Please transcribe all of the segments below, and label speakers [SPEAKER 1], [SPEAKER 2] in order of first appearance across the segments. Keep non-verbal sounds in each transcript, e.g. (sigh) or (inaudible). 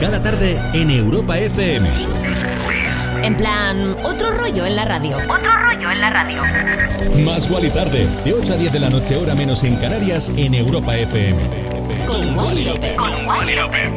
[SPEAKER 1] Cada tarde en Europa FM.
[SPEAKER 2] En plan, otro rollo en la radio.
[SPEAKER 3] Otro rollo en la radio.
[SPEAKER 1] Más y tarde, de 8 a 10 de la noche, hora menos en Canarias, en Europa FM.
[SPEAKER 2] Con, Wally López.
[SPEAKER 3] Con Wally López.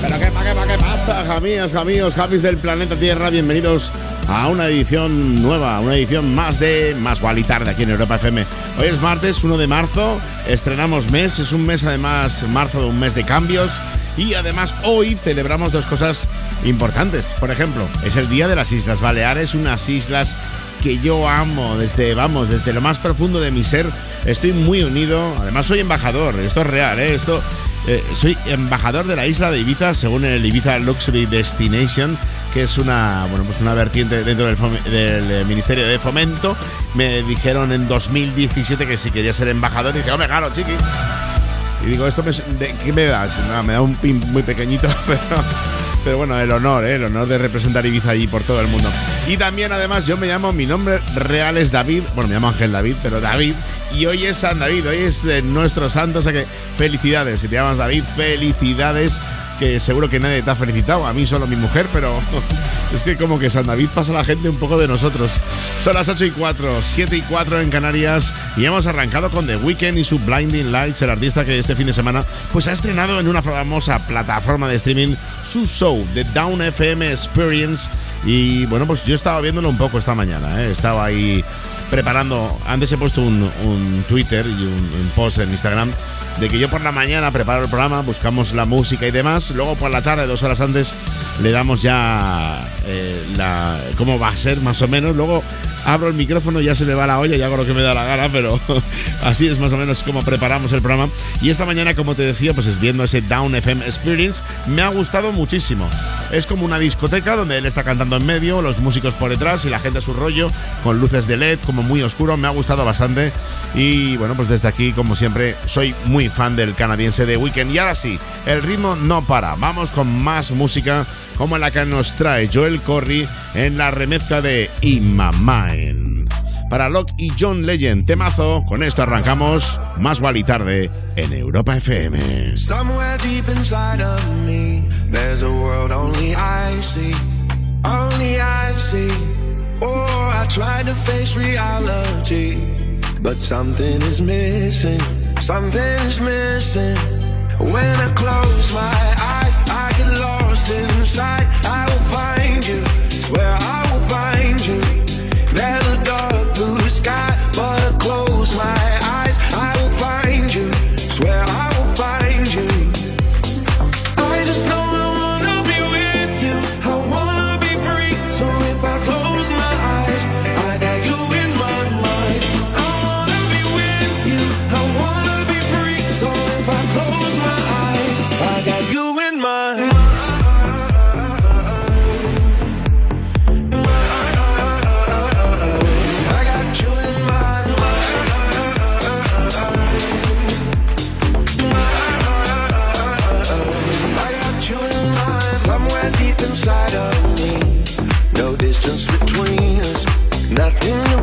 [SPEAKER 4] Pero qué, qué, qué pasa, jamías, jamíos, japis del planeta Tierra, bienvenidos a una edición nueva, una edición más de Más y Tarde aquí en Europa FM. Hoy es martes 1 de marzo, estrenamos mes, es un mes además, marzo de un mes de cambios. Y además hoy celebramos dos cosas importantes. Por ejemplo, es el Día de las Islas Baleares, unas islas que yo amo desde, vamos, desde lo más profundo de mi ser. Estoy muy unido. Además soy embajador, esto es real, ¿eh? Esto eh, soy embajador de la isla de Ibiza, según el Ibiza Luxury Destination, que es una, bueno, pues una vertiente dentro del, eh, Ministerio de Fomento. Me dijeron en 2017 que si quería ser embajador, y dije, hombre, claro, chiqui. Y digo, ¿esto me, de, qué me das? me da un pin muy pequeñito, (laughs) pero, pero bueno, el honor, ¿eh? el honor de representar Ibiza allí por todo el mundo. Y también, además, yo me llamo, mi nombre real es David, bueno, me llamo Ángel David, pero David, y hoy es San David, hoy es eh, nuestro santo, o sea que felicidades, si te llamas David, felicidades, que seguro que nadie te ha felicitado, a mí solo mi mujer, pero (laughs) es que como que San David pasa la gente un poco de nosotros. Son las 8 y 4, 7 y 4 en Canarias y hemos arrancado con The Weeknd y su Blinding Lights, el artista que este fin de semana pues ha estrenado en una famosa plataforma de streaming su show, The Down FM Experience y bueno, pues yo estaba viéndolo un poco esta mañana, ¿eh? estaba ahí preparando. Antes he puesto un, Twitter y un, post en Instagram de que yo por la mañana preparo el programa, buscamos la música y demás. Luego por la tarde, dos horas antes, le damos ya eh, la, cómo va a ser más o menos. Luego abro el micrófono, ya se le va la olla y hago lo que me da la gana, pero (laughs) así es más o menos como preparamos el programa. Y esta mañana, como te decía, pues es viendo ese Down FM Experience, me ha gustado muchísimo. Es como una discoteca donde él está cantando en medio, los músicos por detrás y la gente a su rollo, con luces de LED, como muy oscuro, me ha gustado bastante. Y bueno, pues desde aquí, como siempre, soy muy fan del canadiense de Weekend. Y ahora sí, el ritmo no para. Vamos con más música como la que nos trae Joel Corry en la remezcla de In My Mind. Para Locke y John Legend, temazo, con esto arrancamos más y tarde en Europa FM.
[SPEAKER 5] Somewhere deep inside of me, there's a world only I see, only I see. Oh, I try to face reality, but something is missing, something is missing. When I close my eyes, I get lost inside. I will find you, swear I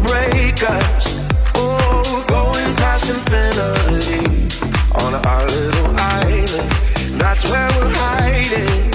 [SPEAKER 5] break us. Oh, going past infinity on our little island. That's where we're
[SPEAKER 2] hiding.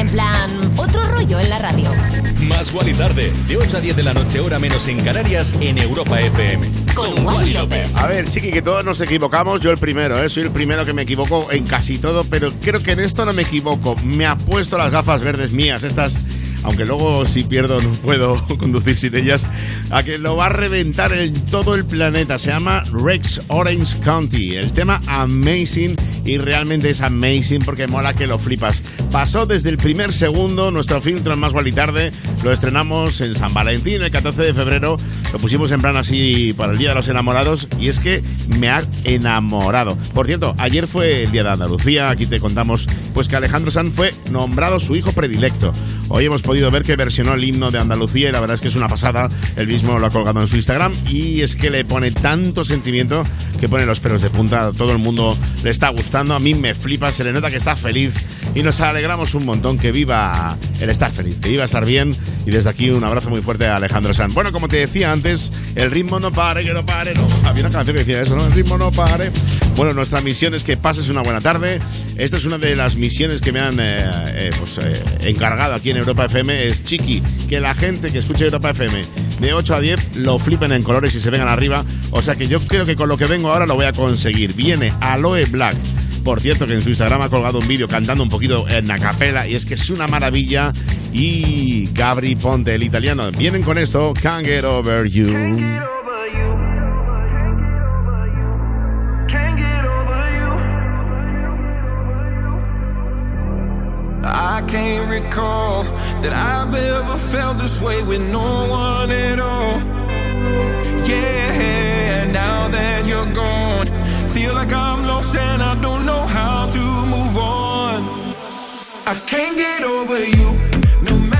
[SPEAKER 2] En plan, otro rollo en la radio.
[SPEAKER 6] Más y Tarde, de 8 a 10 de la noche, hora menos en Canarias, en Europa FM.
[SPEAKER 2] Con, Wally López.
[SPEAKER 4] A ver, chiqui, que todos nos equivocamos. Yo el primero, ¿eh? Soy el primero que me equivoco en casi todo, pero creo que en esto no me equivoco. Me ha puesto las gafas verdes mías, estas aunque luego si pierdo no puedo (laughs) conducir sin ellas, a que lo va a reventar en todo el planeta. Se llama Rex Orange County. El tema Amazing y realmente es amazing porque mola que lo flipas. Pasó desde el primer segundo nuestro filtro en Más y Tarde. Lo estrenamos en San Valentín el 14 de febrero. Lo pusimos en plan así para el Día de los Enamorados y es que me ha enamorado. Por cierto, ayer fue el Día de Andalucía. Aquí te contamos pues que Alejandro Sanz fue nombrado su hijo predilecto. Hoy hemos podido ver que versionó el himno de Andalucía y la verdad es que es una pasada. Él mismo lo ha colgado en su Instagram y es que le pone tanto sentimiento que pone los pelos de punta. Todo el mundo le está gustando. A mí me flipa, se le nota que está feliz y nos alegramos un montón que viva el estar feliz, que viva estar bien. Y desde aquí un abrazo muy fuerte a Alejandro Sanz. Bueno, como te decía antes, el ritmo no pare, que no pare. No, había una canción que decía eso, ¿no? El ritmo no pare. Bueno, nuestra misión es que pases una buena tarde. Esta es una de las misiones que me han eh, eh, pues, eh, encargado aquí en Europa FM. Es chiqui, que la gente que escuche Europa FM de 8 a 10 lo flipen en colores y se vengan arriba. O sea que yo creo que con lo que vengo ahora lo voy a conseguir. Viene Aloe Black. Por cierto, que en su Instagram ha colgado un vídeo cantando un poquito en la capela y es que es una maravilla y Gabri Ponte, el italiano. Vienen con esto, Can't Get Over You.
[SPEAKER 5] I can't recall that I've ever felt this way with no one at all. Yeah, now that you're gone, feel like I'm lost and I don't know how to move on. I can't get over you. can't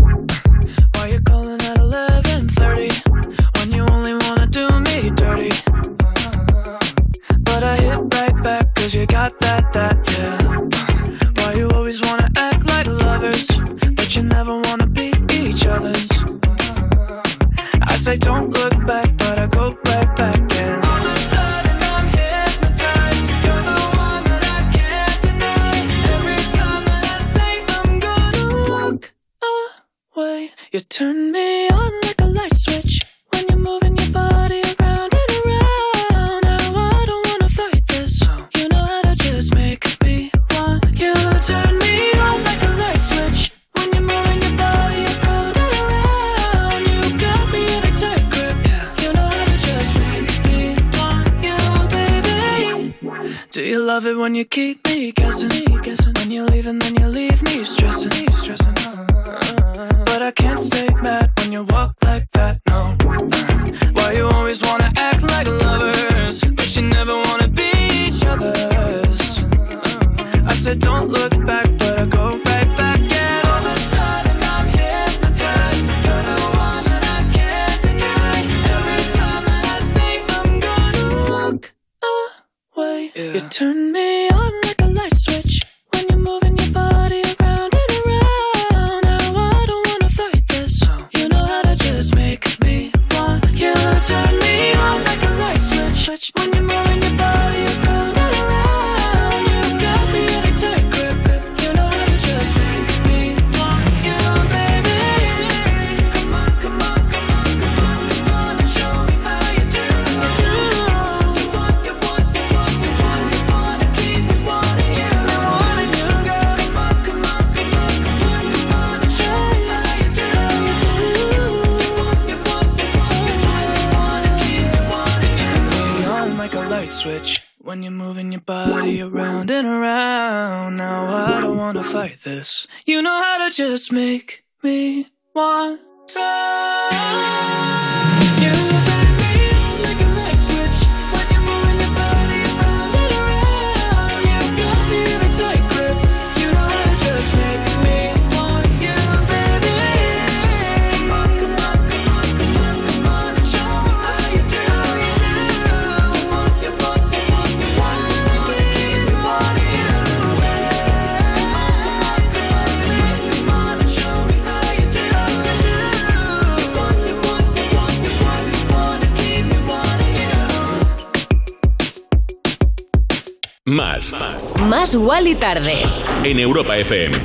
[SPEAKER 1] Más
[SPEAKER 2] y Tarde.
[SPEAKER 1] En Europa FM.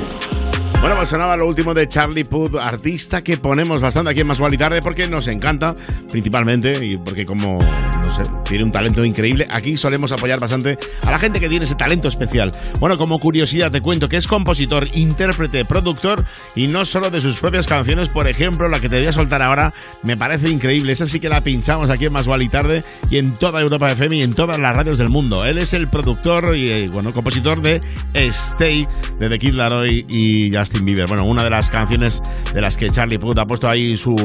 [SPEAKER 4] Bueno, pues sonaba lo último de Charlie Puth, artista que ponemos bastante aquí en Más y Tarde porque nos encanta, principalmente, y porque como, no sé, tiene un talento increíble. Aquí solemos apoyar bastante a la gente que tiene ese talento especial. Bueno, como curiosidad te cuento que es compositor, intérprete, productor y no solo de sus propias canciones. Por ejemplo, la que te voy a soltar ahora me parece increíble. Esa sí que la pinchamos aquí en Más y Tarde y en toda Europa FM y en todas las radios del mundo. Él es el productor y, eh, bueno, compositor de Stay, de The Kid Laroi y Justin Bieber. Bueno, una de las canciones de las que Charlie Puth ha puesto ahí su,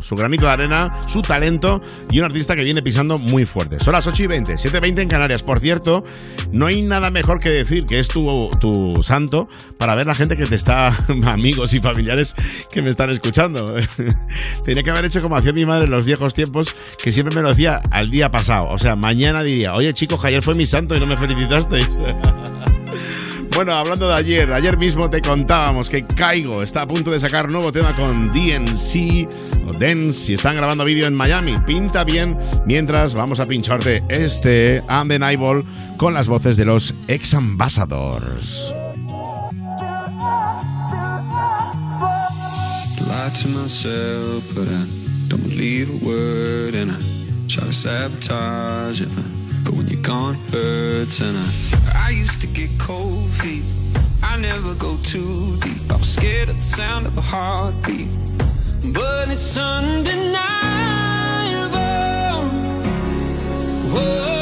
[SPEAKER 4] su granito de arena, su talento y un artista que viene pisando fuerte. Son las 8 y 20, 7 y 20 en Canarias. Por cierto, no hay nada mejor que decir que es tu, tu santo para ver la gente que te está, (laughs) amigos y familiares que me están escuchando. (laughs) Tenía que haber hecho como hacía mi madre en los viejos tiempos, que siempre me lo decía al día pasado. O sea, mañana diría, oye chicos, ayer fue mi santo y no me felicitasteis. (laughs) Bueno, hablando de ayer, ayer mismo te contábamos que Caigo está a punto de sacar nuevo tema con DNC o Dance y están grabando vídeo en Miami. Pinta bien, mientras vamos a pincharte este Undeniable con las voces de los ex ambassadors.
[SPEAKER 5] When you're gone, hurts. And I, I used to get cold feet. I never go too deep. I was scared of the sound of a heartbeat. But it's undeniable. What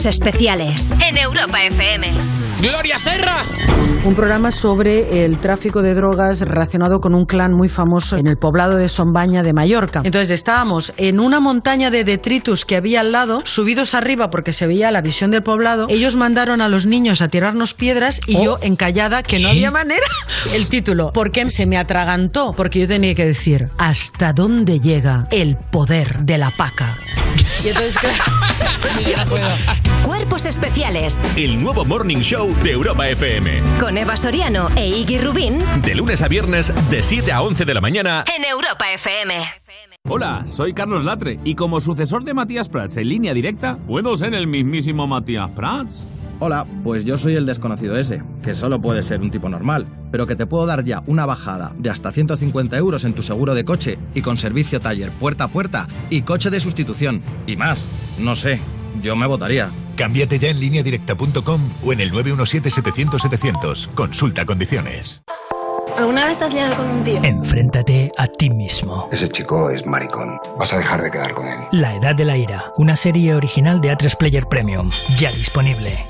[SPEAKER 5] Cuerpos Especiales en Europa FM.
[SPEAKER 7] ¡Gloria Serra!
[SPEAKER 8] Un programa sobre el tráfico de drogas relacionado con un clan muy famoso en el poblado de Sombaña de Mallorca. Entonces estábamos en una montaña de detritus que había al lado, subidos arriba porque se veía la visión del poblado. Ellos mandaron a los niños a tirarnos piedras y yo encallada que no había manera. (laughs) El título, ¿por qué se me atragantó? Porque yo tenía que decir, ¿hasta dónde llega el poder de la paca? Y entonces, claro,
[SPEAKER 5] Cuerpos Especiales
[SPEAKER 9] El nuevo Morning Show de Europa FM.
[SPEAKER 5] con Eva Soriano e Iggy Rubín
[SPEAKER 9] De lunes a viernes, de 7 a 11 de la mañana.
[SPEAKER 5] en Europa FM.
[SPEAKER 1] Hola, soy Carlos Latre y como sucesor de Matías Prats en línea directa, ¿puedo ser el mismísimo Matías Prats?
[SPEAKER 10] Hola, pues yo soy el desconocido ese, que solo puede ser un tipo normal, pero que te puedo dar ya una bajada de hasta 150 euros en tu seguro de coche y con servicio taller puerta a puerta y coche de sustitución. Y más, no sé, yo me votaría.
[SPEAKER 11] Cámbiate ya en lineadirecta.com o en el 917-700-700. Consulta condiciones.
[SPEAKER 12] ¿Alguna vez te has liado con un tío?
[SPEAKER 13] Enfréntate a ti mismo.
[SPEAKER 14] Ese chico es maricón. Vas a dejar de quedar con él.
[SPEAKER 13] La Edad de la Ira, una serie original de A3 Player Premium, ya disponible.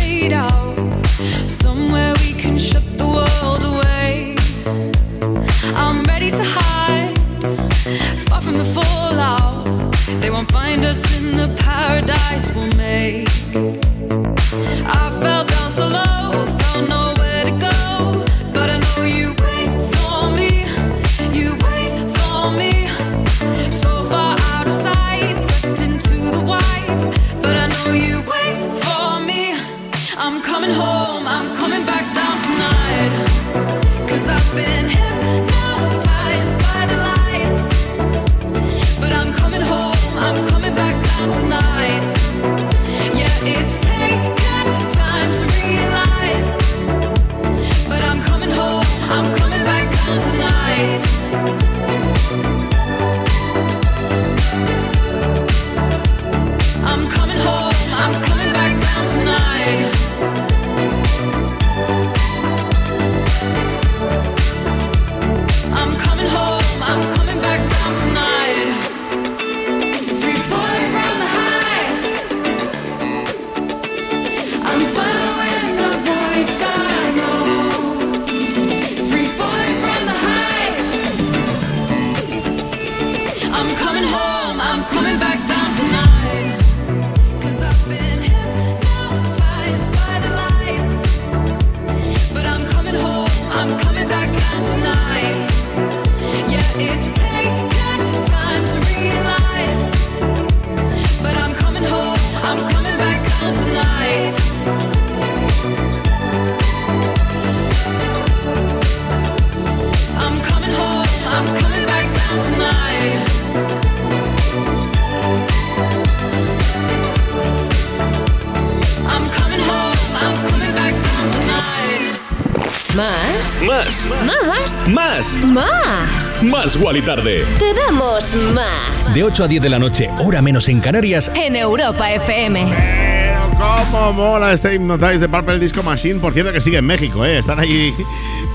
[SPEAKER 2] Más.
[SPEAKER 1] Wally Tarde.
[SPEAKER 2] Te damos más.
[SPEAKER 1] De 8 a 10 de la noche, hora menos en Canarias.
[SPEAKER 2] En Europa FM.
[SPEAKER 4] Pero cómo mola este Hypnotize de Purple Disco Machine. Por cierto que sigue en México, ¿eh? Están ahí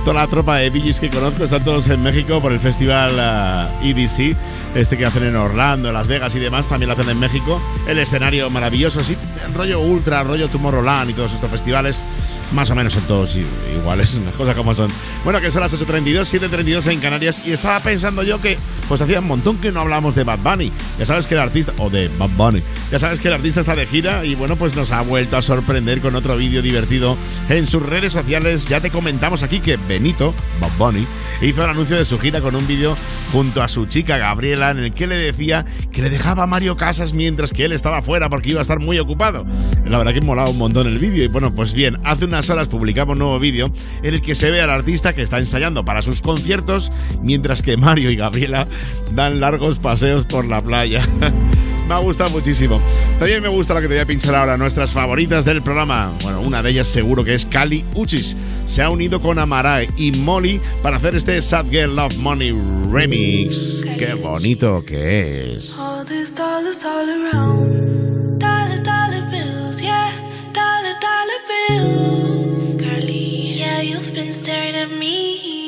[SPEAKER 4] toda la tropa de DJs que conozco, están todos en México por el festival ah, EDC, este que hacen en Orlando, en Las Vegas y demás, también lo hacen en México. El escenario maravilloso, sí, el rollo Ultra, rollo Tomorrowland y todos estos festivales, más o menos son todos iguales, (laughs) las cosas como son. Bueno, que son las 8.32, 7.32 en Canarias y estaba pensando yo que pues hacía un montón que no hablamos de Bad Bunny. Ya sabes que el artista, o de Bad Bunny, ya sabes que el artista está de gira y bueno, pues nos ha vuelto a sorprender con otro vídeo divertido en sus redes sociales. Ya te comentamos aquí que Benito, Bad Bunny, hizo el anuncio de su gira con un vídeo junto a su chica Gabriela en el que le decía que le dejaba a Mario Casas mientras que él estaba fuera porque iba a estar muy ocupado. La verdad que molaba un montón el vídeo y bueno, pues bien, hace unas horas publicamos un nuevo vídeo en el que se ve al artista que está ensayando para sus conciertos mientras que Mario y Gabriela dan largos paseos por la playa. (laughs) Me ha gustado muchísimo. También me gusta la que te voy a pinchar ahora, nuestras favoritas del programa. Bueno, una de ellas seguro que es Kali Uchis. Se ha unido con Amarae y Molly para hacer este Sad Girl Love Money remix. Qué bonito que es.
[SPEAKER 15] All these dollars all around. Dollar, dollar bills, yeah. Dollar, dollar bills. Carly. Yeah, you've been staring at me.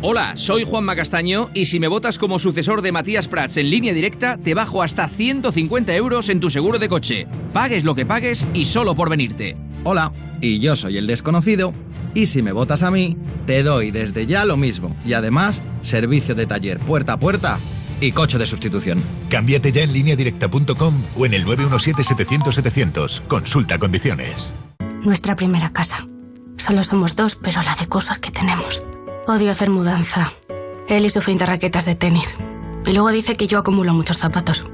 [SPEAKER 16] Hola, soy Juanma Castaño y si me votas como sucesor de Matías Prats en línea directa, te bajo hasta 150 euros en tu seguro de coche. Pagues lo que pagues y solo por venirte.
[SPEAKER 10] Hola, y yo soy el desconocido, y si me votas a mí, te doy desde ya lo mismo, y además, servicio de taller puerta a puerta y coche de sustitución.
[SPEAKER 11] Cámbiate ya en lineadirecta.com o en el 917-700-700. Consulta condiciones.
[SPEAKER 12] Nuestra primera casa. Solo somos dos, pero la de cosas que tenemos. Odio hacer mudanza. Él y su fin de raquetas de tenis. Y luego dice que yo acumulo muchos zapatos.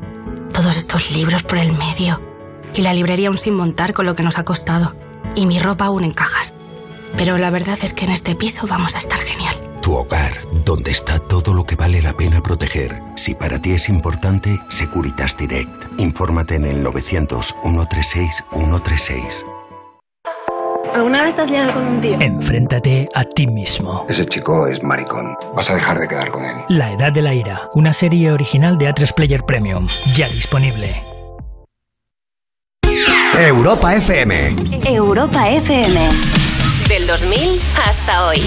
[SPEAKER 12] Todos estos libros por el medio. Y la librería aún sin montar con lo que nos ha costado. Y mi ropa aún en cajas. Pero la verdad es que en este piso vamos a estar genial.
[SPEAKER 17] Tu hogar, donde está todo lo que vale la pena proteger. Si para ti es importante, Securitas Direct. Infórmate en el 900 136 136.
[SPEAKER 18] ¿Alguna vez has liado con un tío?
[SPEAKER 13] Enfréntate a ti mismo.
[SPEAKER 14] Ese chico es maricón. Vas a dejar de quedar con él.
[SPEAKER 13] La Edad de la Ira, una serie original de A3 Player Premium, ya disponible.
[SPEAKER 2] Europa FM.
[SPEAKER 15] Europa FM. Del 2000 hasta hoy.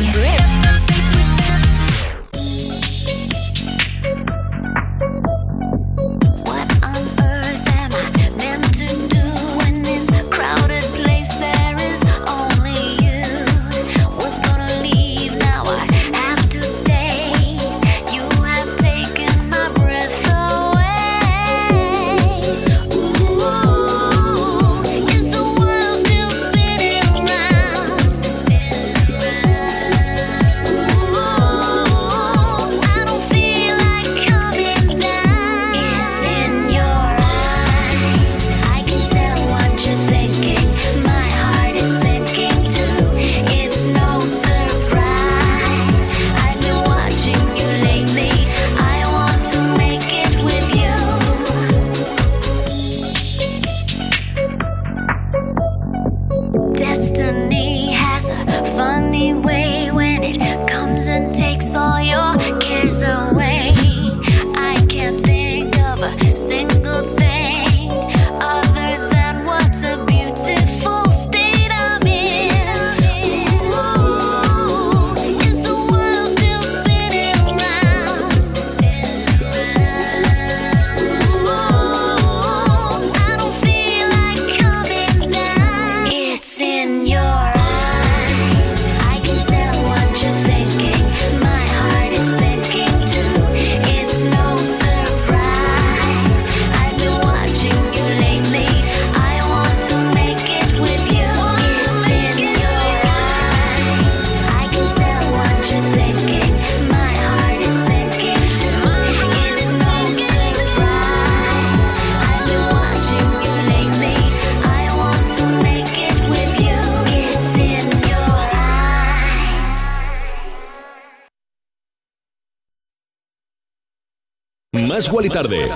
[SPEAKER 1] Más Wally Tarde.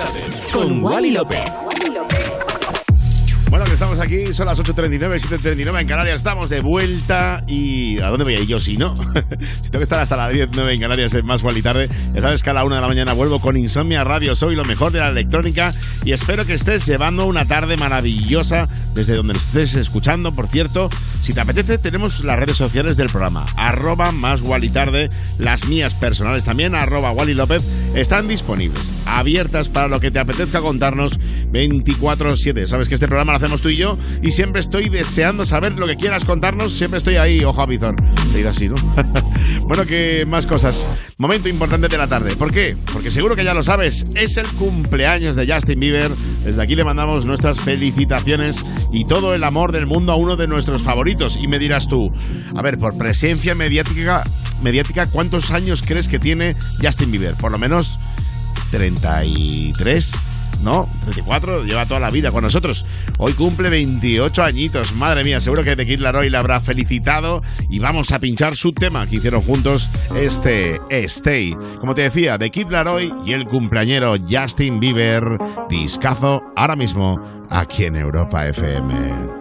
[SPEAKER 1] Con Wally López.
[SPEAKER 4] Bueno, que estamos aquí, son las 8.39, 7.39 en Canarias, estamos de vuelta y ¿a dónde voy a ir yo si no? (laughs) si tengo que estar hasta las 10, 9 en Canarias es más Wally tarde, ya sabes que a la 1 de la mañana vuelvo con Insomnia Radio, soy lo mejor de la electrónica y espero que estés llevando una tarde maravillosa desde donde estés escuchando, por cierto, si te apetece tenemos las redes sociales del programa, arroba más Wally tarde, las mías personales también, arroba Wally López, están disponibles, abiertas para lo que te apetezca contarnos 24-7, sabes que este programa lo hacemos tú y yo y siempre estoy deseando saber lo que quieras contarnos. Siempre estoy ahí, ojo a bizón. Te he ido así, ¿no? (laughs) bueno, que más cosas. Momento importante de la tarde. ¿Por qué? Porque seguro que ya lo sabes. Es el cumpleaños de Justin Bieber. Desde aquí le mandamos nuestras felicitaciones y todo el amor del mundo a uno de nuestros favoritos. Y me dirás tú, a ver, por presencia mediática, mediática ¿cuántos años crees que tiene Justin Bieber? Por lo menos 33. ¿no? 34, lleva toda la vida con nosotros. Hoy cumple 28 añitos, madre mía, seguro que The Kid Laroi le habrá felicitado y vamos a pinchar su tema que hicieron juntos, este Stay. Como te decía, The Kid Laroi y el cumpleañero Justin Bieber, discazo ahora mismo aquí en Europa FM.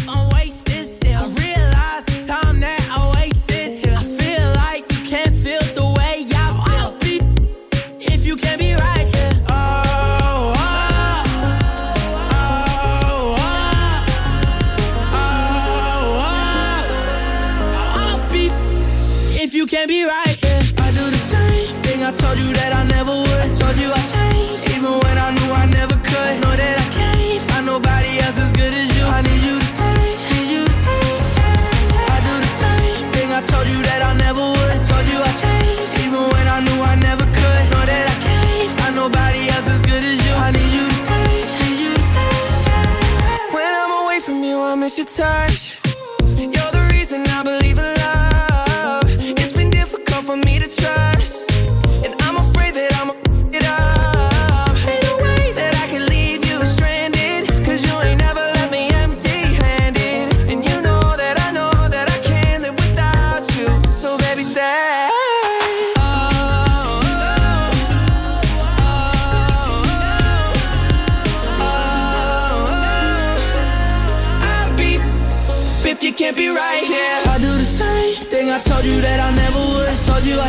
[SPEAKER 19] miss your touch.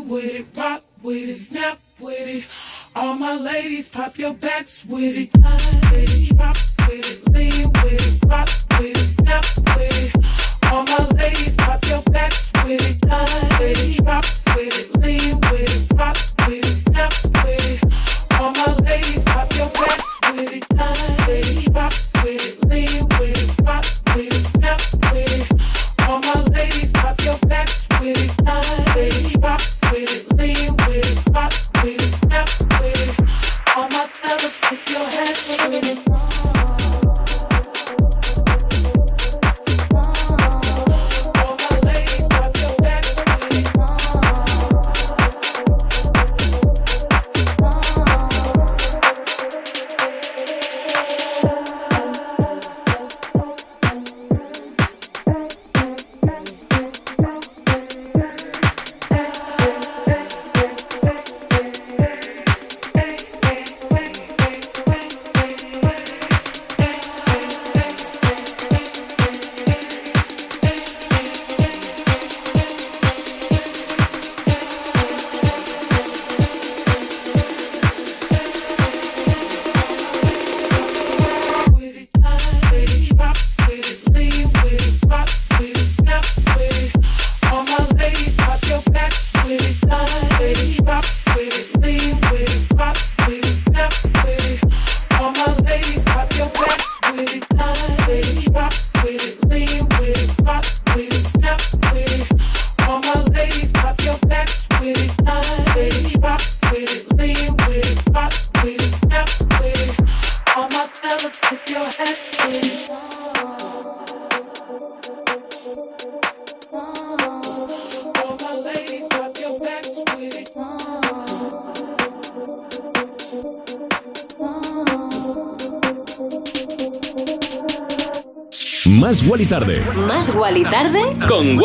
[SPEAKER 19] With it, rock with it, snap with it. All my ladies, pop your backs with it. With it, drop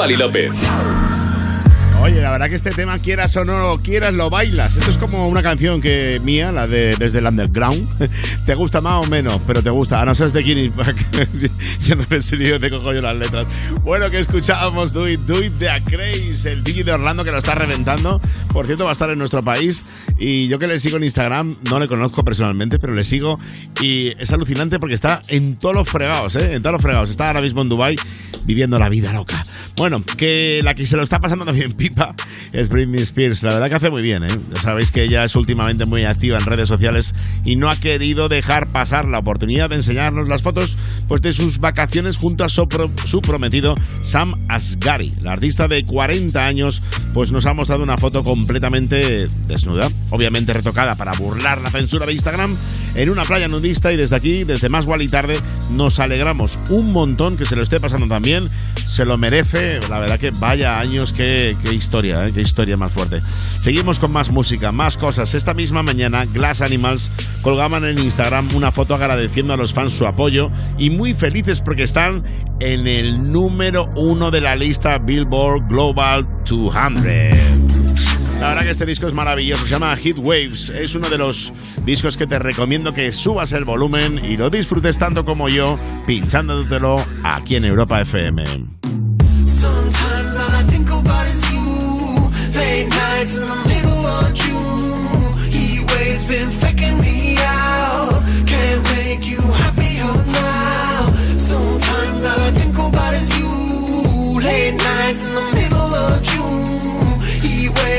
[SPEAKER 1] Wally López.
[SPEAKER 4] Oye, la verdad que este tema, quieras o no lo quieras, lo bailas. Esto es como una canción que mía, la de Desde el Underground. (laughs) Te gusta más o menos, pero te gusta. A no ser de Guinea (laughs) Yo no pensé ni dónde cojo yo las letras. Bueno, que escuchábamos Do It, Do It de A Craze, el DJ de Orlando que lo está reventando. Por cierto, va a estar en nuestro país. Y yo que le sigo en Instagram, no le conozco personalmente, pero le sigo. Y es alucinante porque está en todos los fregados, ¿eh? En todos los fregados. Está ahora mismo en Dubai viviendo la vida loca. Bueno, que la que se lo está pasando (laughs) también pipa es Britney Spears. La verdad que hace muy bien, ¿eh? Sabéis que ella es últimamente muy activa en redes sociales y no ha querido dejar pasar la oportunidad de enseñarnos las fotos pues, de sus vacaciones junto a su, pro- su prometido Sam Asghari. La artista de 40 años pues nos ha mostrado una foto completamente desnuda, obviamente retocada para burlar la censura de Instagram en una playa nudista y desde aquí, desde Más y Tarde, nos alegramos un montón que se lo esté pasando también, se lo merece, la verdad que vaya años, qué, qué historia, ¿eh? qué historia más fuerte. Seguimos con más música, más cosas. Esta misma mañana, Glass Animals colgaban en Instagram una foto agradeciendo a los fans su apoyo y muy felices porque están en el número uno de la lista Billboard Global 200. La verdad que este disco es maravilloso, se llama Heat Waves. Es uno de los discos que te recomiendo que subas el volumen y lo disfrutes tanto como yo, pinchándotelo aquí en Europa FM.
[SPEAKER 5] Late nights in the middle of June.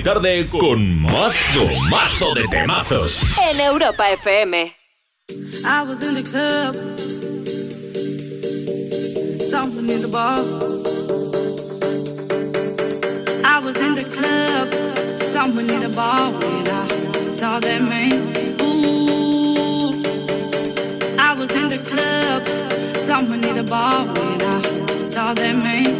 [SPEAKER 1] Más Wally Tarde con mazo, mazo de temazos.
[SPEAKER 2] En Europa FM.
[SPEAKER 20] I was in the club, something in the bar. a bar when I saw that man. Ooh, I was in the club. Someone need a bar when I saw that man.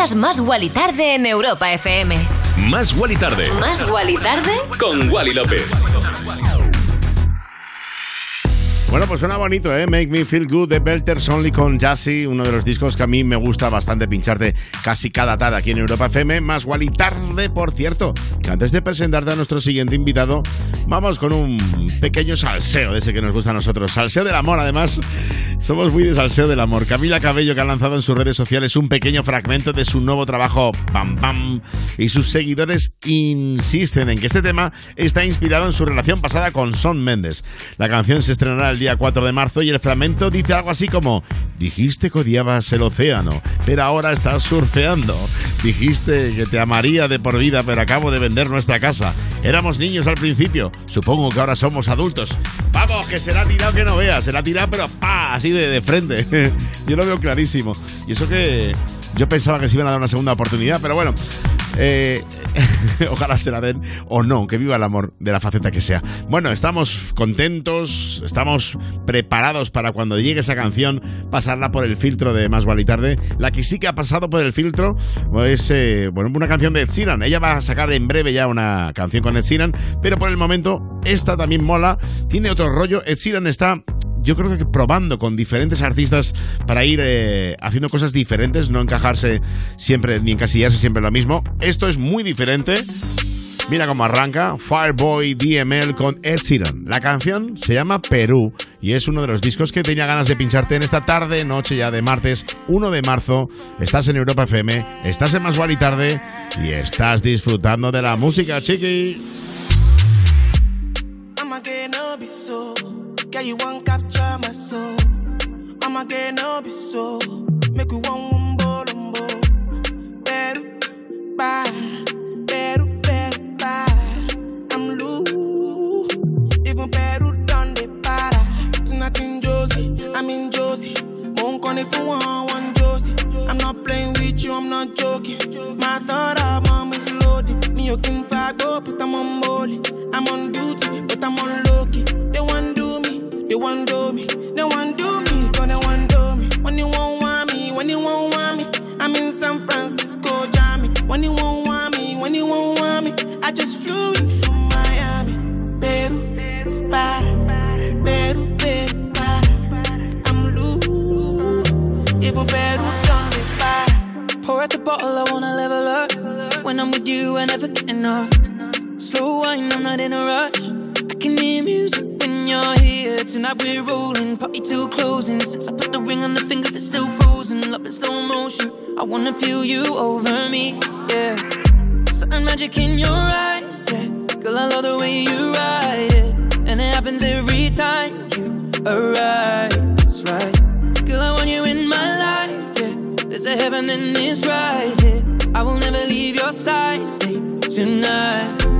[SPEAKER 2] escuchas Más Guali Tarde en Europa FM.
[SPEAKER 1] Más Guali Tarde.
[SPEAKER 2] Más Guali Tarde
[SPEAKER 1] Con Wally López.
[SPEAKER 4] Bueno, pues suena bonito, ¿eh? Make Me Feel Good de Belters Only con Jassy, uno de los discos que a mí me gusta bastante pincharte casi cada tarde aquí en Europa FM, más Wally tarde, por cierto, que antes de presentarte a nuestro siguiente invitado, vamos con un pequeño salseo de ese que nos gusta a nosotros. Salseo del amor, además, somos muy de salseo del amor. Camila Cabello, que ha lanzado en sus redes sociales un pequeño fragmento de su nuevo trabajo, Pam Pam, y sus seguidores insisten en que este tema está inspirado en su relación pasada con Son Méndez. La canción se estrenará el día 4 de marzo y el fragmento dice algo así como dijiste que odiabas el océano, pero ahora estás surfeando. Dijiste que te amaría de por vida, pero acabo de vender nuestra casa. Éramos niños al principio, supongo que ahora somos adultos. Vamos, que será tirado que no veas, será tirado pero pa, así de, de frente. (laughs) Yo lo veo clarísimo. Y eso que yo pensaba que se iban a dar una segunda oportunidad, pero bueno, eh, (laughs) ojalá se la den o no, que viva el amor de la faceta que sea. Bueno, estamos contentos, estamos preparados para cuando llegue esa canción pasarla por el filtro de Más Vale y Tarde. La que sí que ha pasado por el filtro es eh, bueno, una canción de Ed Sheeran. Ella va a sacar en breve ya una canción con Ed Sheeran, pero por el momento esta también mola, tiene otro rollo. Ed Sheeran está yo creo que probando con diferentes artistas para ir eh, haciendo cosas diferentes, no encajarse siempre ni encasillarse siempre lo mismo. Esto es muy diferente. Mira cómo arranca Fireboy DML con Ed. La canción se llama Perú y es uno de los discos que tenía ganas de pincharte en esta tarde, noche ya de martes 1 de marzo. Estás en Europa FM, estás en Más y Tarde y estás disfrutando de la música, chiqui.
[SPEAKER 21] Girl, you want capture my soul. I'ma get no be so. Make we one umbo lumbo. Better, bye. Better, better, bye. I'm loose. Even better done the para. Tonight in Josie, I'm in Josie. Won't call if you want one Josie. I'm not playing with you, I'm not joking. My thought of mom is loaded. Me, you can fight up, but I'm on molly. I'm on duty, but I'm on low key. They want do me, they want do me, gonna want do me. When you won't want me, when you won't want me, I'm in San Francisco, Jammy. When you won't want me, when you won't want me, I just flew in from Miami. Peru, para, Peru, Peru, para. I'm loose, even Peru done me para.
[SPEAKER 6] Pour out the bottle, I wanna level up. When I'm with you, I never get enough. Slow wine, I'm not in a rush. Can hear music when you're here. Tonight we're rolling, party till closing. Since I put the ring on the finger, it's still frozen. Love in slow motion. I wanna feel you over me, yeah. Certain magic in your eyes, yeah. Girl, I love the way you ride it, and it happens every time you arrive. That's right, girl, I want you in my life, yeah. There's a heaven and it's right here. I will never leave your side. Stay tonight.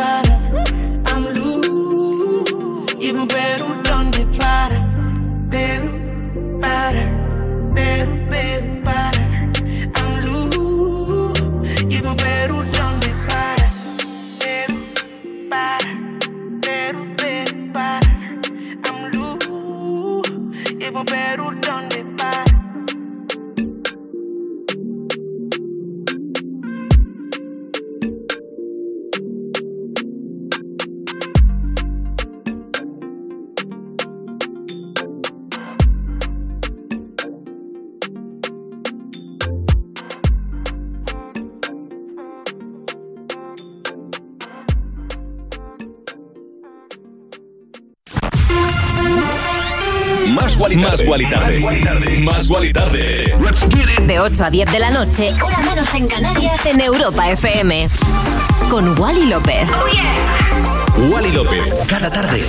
[SPEAKER 21] para. I'm loose, even Peru the para. Peru, para, Peru, Peru. I'm loose, even Peru the para. Peru, para, Peru, Peru. I'm loose, even Peru done
[SPEAKER 1] Más Guali Más Guali Tarde. Más Guali Tarde.
[SPEAKER 2] De 8 a 10 de la noche, hora menos en Canarias, en Europa FM. Con Wally López.
[SPEAKER 1] Wally López. Cada tarde.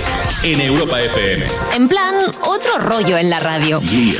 [SPEAKER 1] En Europa FM.
[SPEAKER 2] En plan, otro rollo en la radio.
[SPEAKER 21] Bury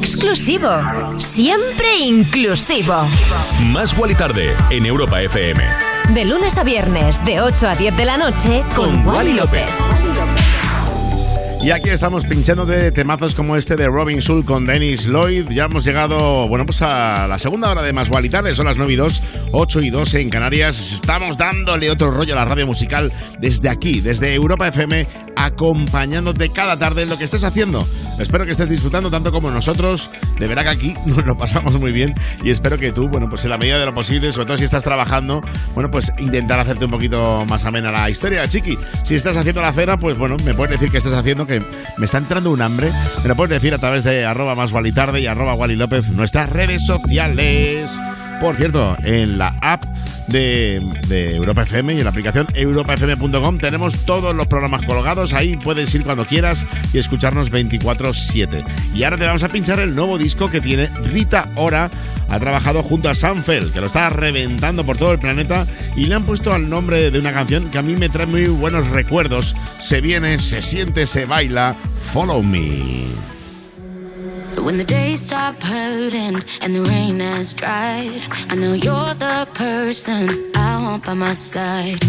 [SPEAKER 2] exclusivo, siempre inclusivo.
[SPEAKER 1] Más Wally Tarde en Europa FM.
[SPEAKER 2] De lunes a viernes, de 8 a 10 de la noche, con, Wally López.
[SPEAKER 4] Y aquí estamos pinchando de temazos como este de Robin Schulz con Dennis Lloyd. Ya hemos llegado, bueno, pues a la segunda hora de Más Guali Tarde. Son las 9 y 2, 8 y 2 en Canarias. Estamos dándole otro rollo a la radio musical desde aquí, desde Europa FM, acompañándote cada tarde en lo que estés haciendo. Espero que estés disfrutando tanto como nosotros. De verdad que aquí (laughs) nos lo pasamos muy bien y espero que tú, bueno, pues en la medida de lo posible, sobre todo si estás trabajando, bueno, pues intentar hacerte un poquito más amena la historia, chiqui. Si estás haciendo la cena, pues bueno, me puedes decir que estás haciendo que me está entrando un hambre. Me lo puedes decir a través de arroba más y arroba Wally López, nuestras redes sociales. Por cierto, en la app de, Europa FM y en la aplicación europafm.com tenemos todos los programas colgados. Ahí puedes ir cuando quieras y escucharnos 24-7. Y ahora te vamos a pinchar el nuevo disco que tiene Rita Ora. Ha trabajado junto a Sanfel, que lo está reventando por todo el planeta. Y le han puesto al nombre de una canción que a mí me trae muy buenos recuerdos. Se viene, se siente, se baila. Follow me.
[SPEAKER 22] When the days stop hurting and the rain has dried, I know you're the person I want by my side.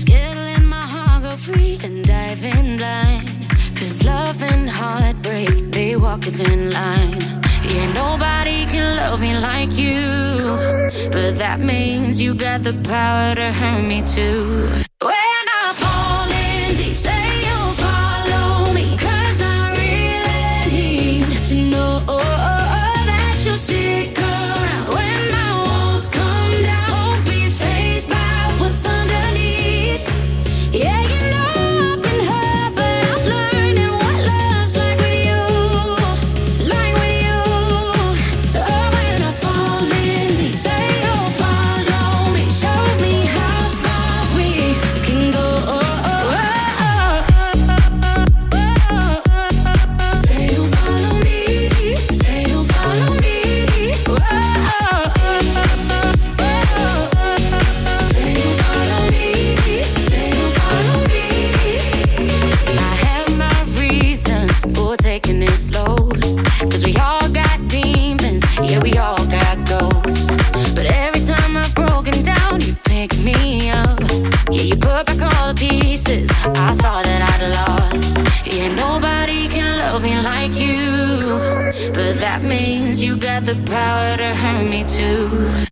[SPEAKER 22] Skittling my heart, go free and dive in blind. Cause love and heartbreak, they walk within line. Yeah, nobody can love me like you. But that means you got the power to hurt me too. You put back all the pieces I thought that I'd lost. Yeah, nobody can love me like you. But that means you got the power to hurt me too.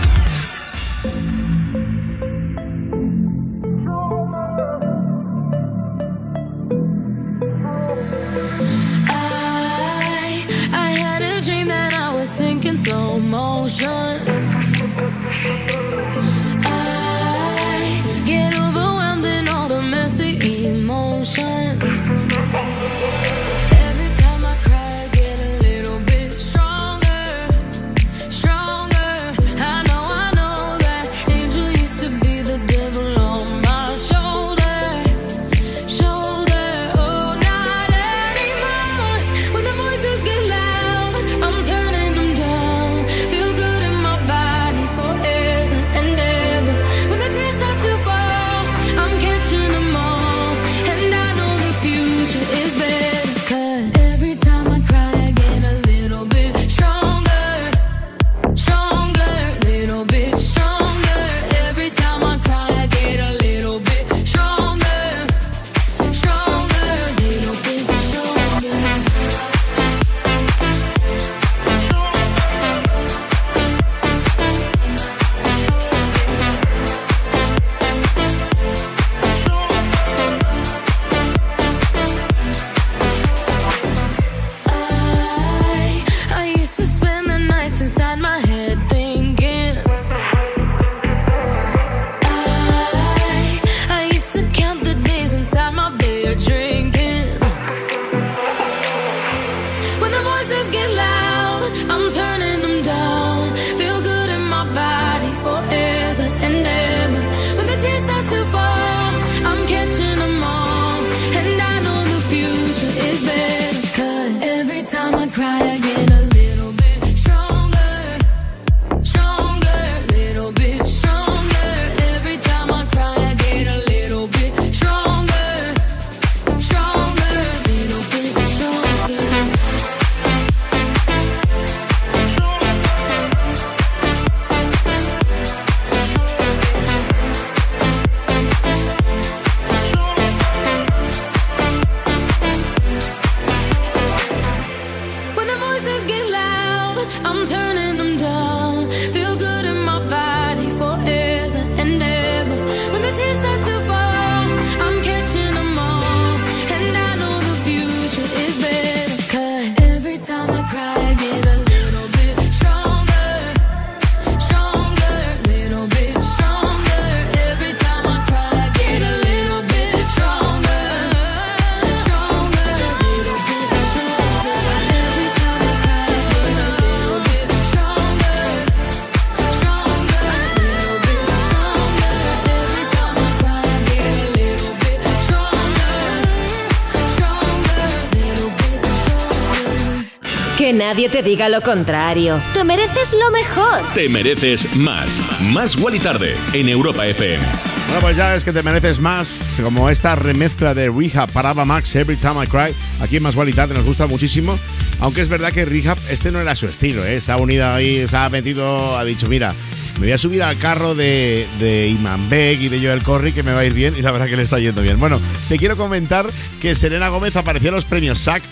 [SPEAKER 2] Nadie te diga lo contrario. Te mereces lo mejor.
[SPEAKER 1] Te mereces más. Más Wally Tarde en Europa FM.
[SPEAKER 4] Bueno, pues ya es que te mereces más, como esta remezcla de Rehab para Max, Every Time I Cry. Aquí en Más Wally Tarde nos gusta muchísimo. Aunque es verdad que Rehab, este no era su estilo, ¿eh? Se ha unido ahí, se ha metido, ha dicho, mira, me voy a subir al carro de, de Iman Beck y de Joel Corry, que me va a ir bien, y la verdad que le está yendo bien. Bueno, te quiero comentar que Selena Gómez apareció en los premios SAC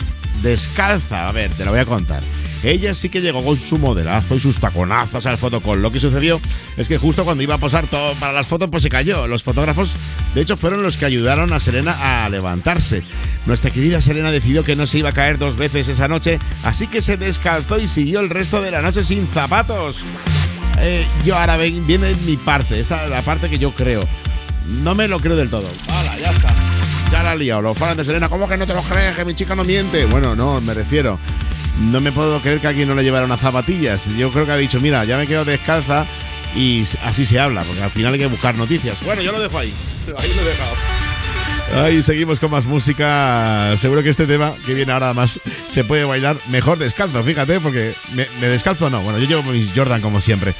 [SPEAKER 4] descalza. A ver, te lo voy a contar. Ella sí que llegó con su modelazo y sus taconazos al fotocall. Lo que sucedió es que justo cuando iba a posar todo para las fotos, pues se cayó. Los fotógrafos, de hecho, fueron los que ayudaron a Selena a levantarse. Nuestra querida Selena decidió que no se iba a caer dos veces esa noche, así que se descalzó y siguió el resto de la noche sin zapatos. Eh, yo ahora ven- viene mi parte, esta es la parte que yo creo. No me lo creo del todo. ¡Hala, ya está! La ha liado. Los fans de Selena, ¿cómo que no te lo crees? Que mi chica no miente. Bueno, no, me refiero. No me puedo creer que aquí no le llevara unas zapatillas. Yo creo que ha dicho, mira, ya me quedo descalza y así se habla, porque al final hay que buscar noticias. Bueno, yo lo dejo ahí. (laughs) Ahí lo he dejado. Ahí seguimos con más música. Seguro que este tema que viene ahora más se puede bailar mejor descalzo, fíjate, porque me, me descalzo no. Bueno, yo llevo mis Jordan como siempre.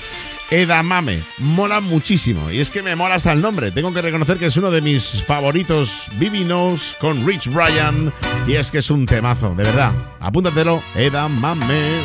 [SPEAKER 4] Edamame, mola muchísimo. Y es que me mola hasta el nombre. Tengo que reconocer que es uno de mis favoritos. Bibi Knows con Rich Ryan. Y es que es un temazo, de verdad. Apúntatelo, Edamame.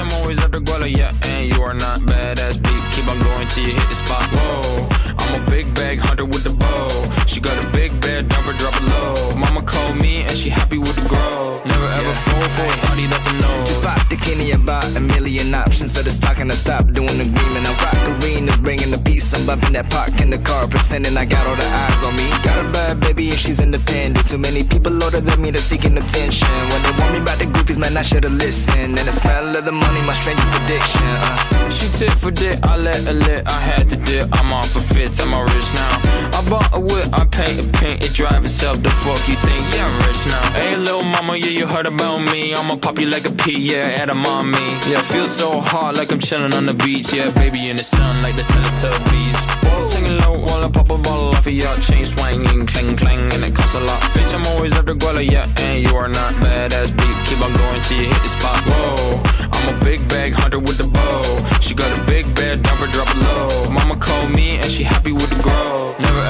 [SPEAKER 23] Ball singing low while I pop a bottle off of your chain swinging, clang clang, and it costs a lot. Bitch, I'm always at the guala, yeah, and you are not badass beat. Keep on going till you hit the spot. Whoa, I'm a big bag hunter with the bow. She got a big bed, number drop it low. Mama called me and she happy with the grow. Never ever fall for a thotty that's a no.
[SPEAKER 24] Just pop the Kenny about a million options. So just talking to stop doing the agreement. I rock arenas, bringing the peace. I'm bumping that park in the car, pretending I got all the eyes on me. Got a bad baby and she's independent. Too many people older than me that's seeking attention. When they want me about the goofies, man, I should've listened. And the smell of the money, my strangest addiction. Uh.
[SPEAKER 23] She tit for dick, I let her lit, I had to dip. I'm off a fifth, I'm all rich now. I bought a whip, I paint a paint, it drive itself. The fuck you think? Yeah, I'm rich now. Hey, little mama, yeah, you heard about me. I'ma pop you like a pea, yeah, at a mommy. Yeah, feel so hot like I'm chilling on the beach. Yeah, baby in the sun like the Teletubbies. Ball singing low while I pop a bottle off of your chain swinging, clang clang, and it costs a lot. Bitch, I'm always after Guala, yeah, and you are not badass beat. Keep on going till you hit the spot. Whoa, I'm a big bag hunter with the bow. She got a big bed, number drop it low. Mama called me and she happy with the grow. Never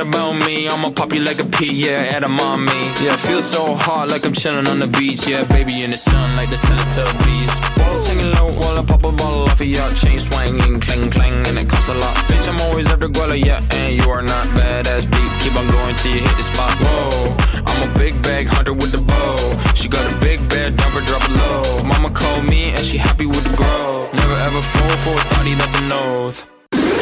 [SPEAKER 23] about me. I'ma pop you like a pea, yeah, at a mommy. Yeah, feel so hot like I'm chilling on the beach. Yeah, baby in the sun like the Teletubbies. Ball singing low while I pop a bottle off of your chain swinging, clang clang, and it costs a lot. Bitch, I'm always after Guala, yeah, and you are not badass beat. Keep on going till you hit the spot. Whoa, I'm a big bag hunter with the bow. She got a big bed, never drop it low. Mama called me and she happy with the grow. Never ever fall for a thotty that's a nose.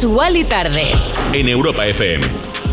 [SPEAKER 1] Más
[SPEAKER 2] Wally Tarde.
[SPEAKER 1] En Europa FM.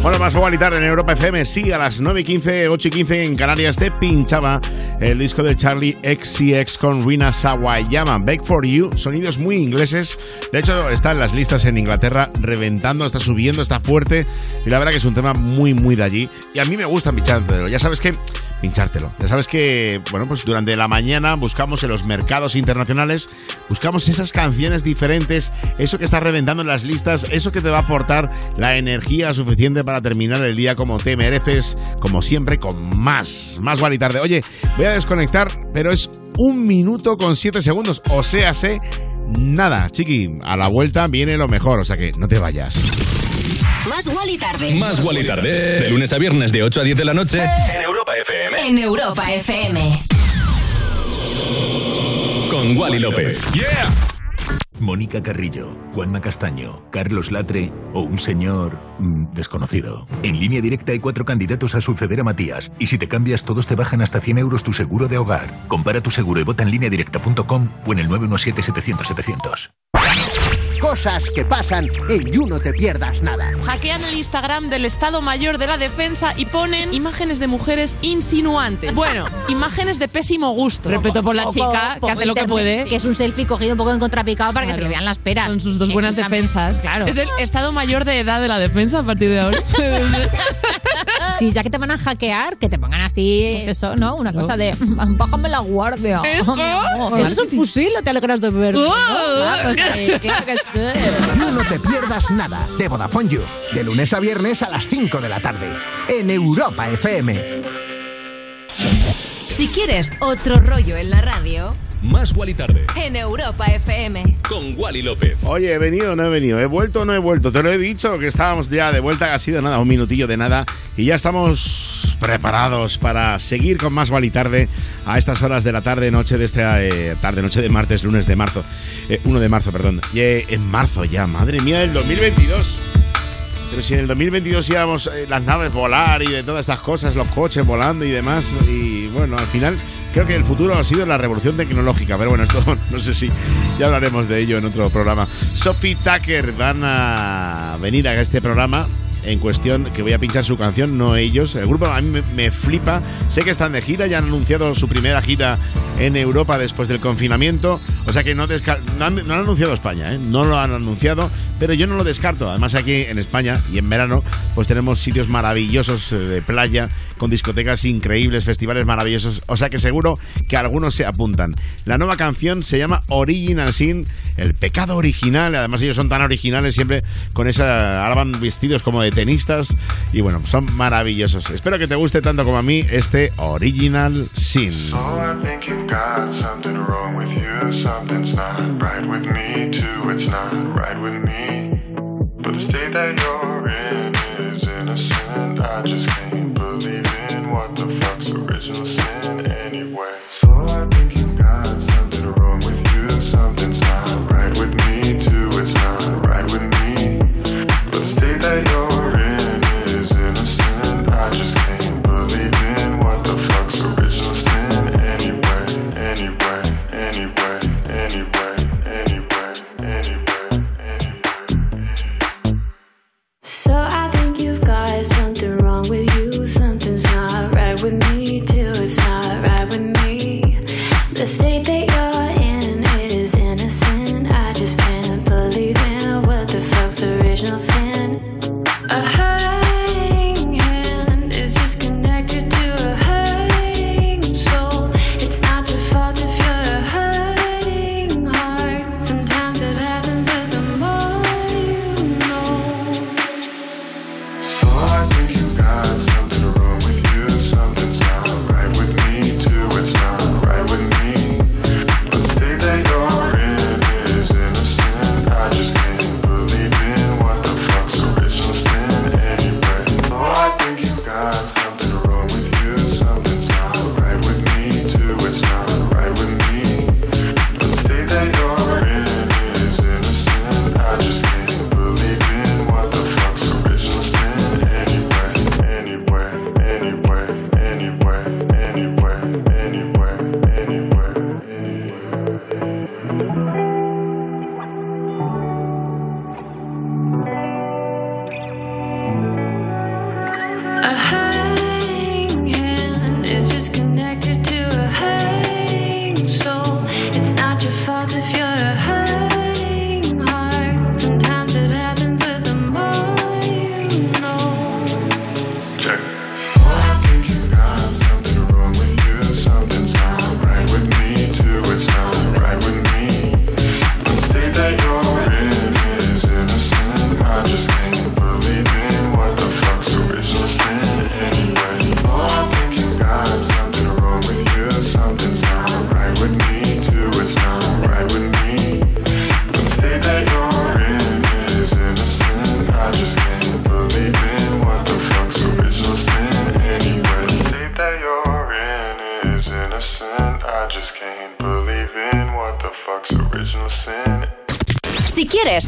[SPEAKER 4] Bueno, más igual y tarde en Europa FM. Sí, a las 9 y 15, 8 y 15 en Canarias te pinchaba el disco de Charlie XCX con Rina Sawayama. Beg for You, sonidos muy ingleses. De hecho, está en las listas en Inglaterra reventando, está subiendo, está fuerte. Y la verdad que es un tema muy, muy de allí. Y a mí me gusta pinchártelo. Ya sabes que pinchártelo. Ya sabes que, bueno, pues durante la mañana buscamos en los mercados internacionales, buscamos esas canciones diferentes, eso que está reventando en las listas, eso que te va a aportar la energía suficiente para terminar el día como te mereces, como siempre, con más, más vale y tarde. Oye, voy a desconectar, pero es un minuto con siete segundos, o sea, sé nada, chiqui, a la vuelta viene lo mejor, o sea que no te vayas.
[SPEAKER 2] Más Wally Tarde.
[SPEAKER 1] Más Wally Tarde. De lunes a viernes de 8 a 10 de la noche. En Europa FM.
[SPEAKER 2] En Europa FM.
[SPEAKER 1] Wally López.
[SPEAKER 11] ¡Yeah! Mónica Carrillo, Juanma Castaño, Carlos Latre o un señor mm, desconocido. En línea directa hay cuatro candidatos a suceder a Matías y si te cambias todos te bajan hasta 100 euros tu seguro de hogar. Compara tu seguro y vota en línea directa.com o en el 917-700-700.
[SPEAKER 14] Cosas que pasan en You No Te Pierdas Nada.
[SPEAKER 25] Hackean el Instagram del Estado Mayor de la Defensa y ponen imágenes de mujeres insinuantes. Bueno, (laughs) imágenes de pésimo gusto. Respeto por la
[SPEAKER 26] Poco-
[SPEAKER 25] chica, que hace lo que puede.
[SPEAKER 26] Que es un selfie cogido un poco en contrapicado para que se le vean las peras.
[SPEAKER 25] Son sus dos buenas defensas.
[SPEAKER 26] Claro.
[SPEAKER 25] Es el Estado Mayor de edad de la defensa a partir de ahora. (laughs) (laughs)
[SPEAKER 26] Sí, ya que te van a hackear, que te pongan así, pues eso, ¿no? Una cosa de, bájame la guardia.
[SPEAKER 25] Eso. Claro
[SPEAKER 26] ¿Eso es un fusil o te alegras de verme? ¿no? Claro, sí, claro que sí.
[SPEAKER 14] You No Te Pierdas Nada de Vodafone You. De lunes a viernes a las 5 de la tarde. En Europa FM.
[SPEAKER 2] Si quieres otro rollo en la radio,
[SPEAKER 1] Más Wally Tarde.
[SPEAKER 2] En Europa FM.
[SPEAKER 1] Con Wally López.
[SPEAKER 4] Oye, ¿he venido o no he venido? ¿He vuelto o no he vuelto? Te lo he dicho que estábamos ya de vuelta, ha sido nada, un minutillo de nada. Y ya estamos preparados para seguir con más Wally Tarde a estas horas de la tarde, noche de este tarde, noche de martes, lunes de marzo. Eh, 1 de marzo, perdón. Y, eh, en marzo ya, madre mía, el 2022. Pero si en el 2022 íbamos eh, las naves volar y de todas estas cosas, los coches volando y demás, y bueno, al final creo que el futuro ha sido la revolución tecnológica, pero bueno, esto (laughs) no sé si ya hablaremos de ello en otro programa. Sophie Tucker van a venir a este programa en cuestión, que voy a pinchar su canción, no ellos. El grupo a mí me, flipa. Sé que están de gira, ya han anunciado su primera gira en Europa después del confinamiento. O sea que no han anunciado España, ¿eh? no lo han anunciado, pero yo no lo descarto. Además aquí en España y en verano pues tenemos sitios maravillosos eh, de playa, con discotecas increíbles, festivales maravillosos. O sea que seguro que algunos se apuntan. La nueva canción se llama Original Sin, el pecado original. Además ellos son tan originales siempre con esa... Ahora van vestidos como de tenistas y bueno, son maravillosos. Espero que te guste tanto como a mí este Original Sin.
[SPEAKER 27] But the state that you're in is innocent. I just can't believe in what the fuck's original sin anyway. So I think you got something wrong with you. Something's not right with me, too.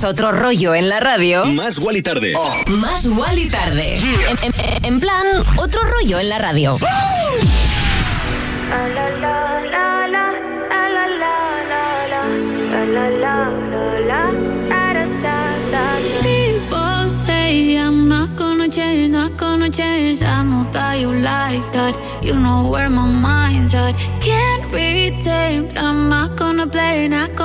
[SPEAKER 2] Otro rollo en la radio,
[SPEAKER 1] Más Wally Tarde.
[SPEAKER 2] más Wally tarde. En, en- en plan, otro rollo en la radio.
[SPEAKER 22] People say I'm not gonna change, not gonna change. I know that you like that. You know where my mind's at. Can't be tamed. I'm not gonna play, not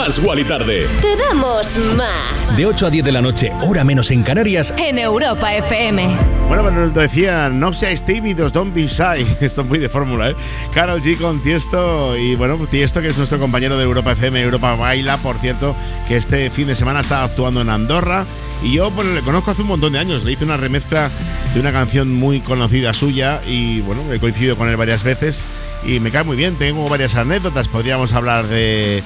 [SPEAKER 1] Más. Wally Tarde.
[SPEAKER 2] Te damos más.
[SPEAKER 1] De 8 a 10 de la noche, hora menos en Canarias.
[SPEAKER 2] En Europa FM.
[SPEAKER 4] Bueno, pero nos decía, no seáis tímidos, don't be shy. (laughs) Esto es muy de fórmula, ¿eh? Carol G con Tiesto. Y bueno, pues Tiesto, que es nuestro compañero de Europa FM, Europa Baila, por cierto, que este fin de semana está actuando en Andorra. Y yo, bueno, le conozco hace un montón de años. Le hice una remezcla de una canción muy conocida suya. Y bueno, he coincidido con él varias veces. Y me cae muy bien. Tengo varias anécdotas. Podríamos hablar de.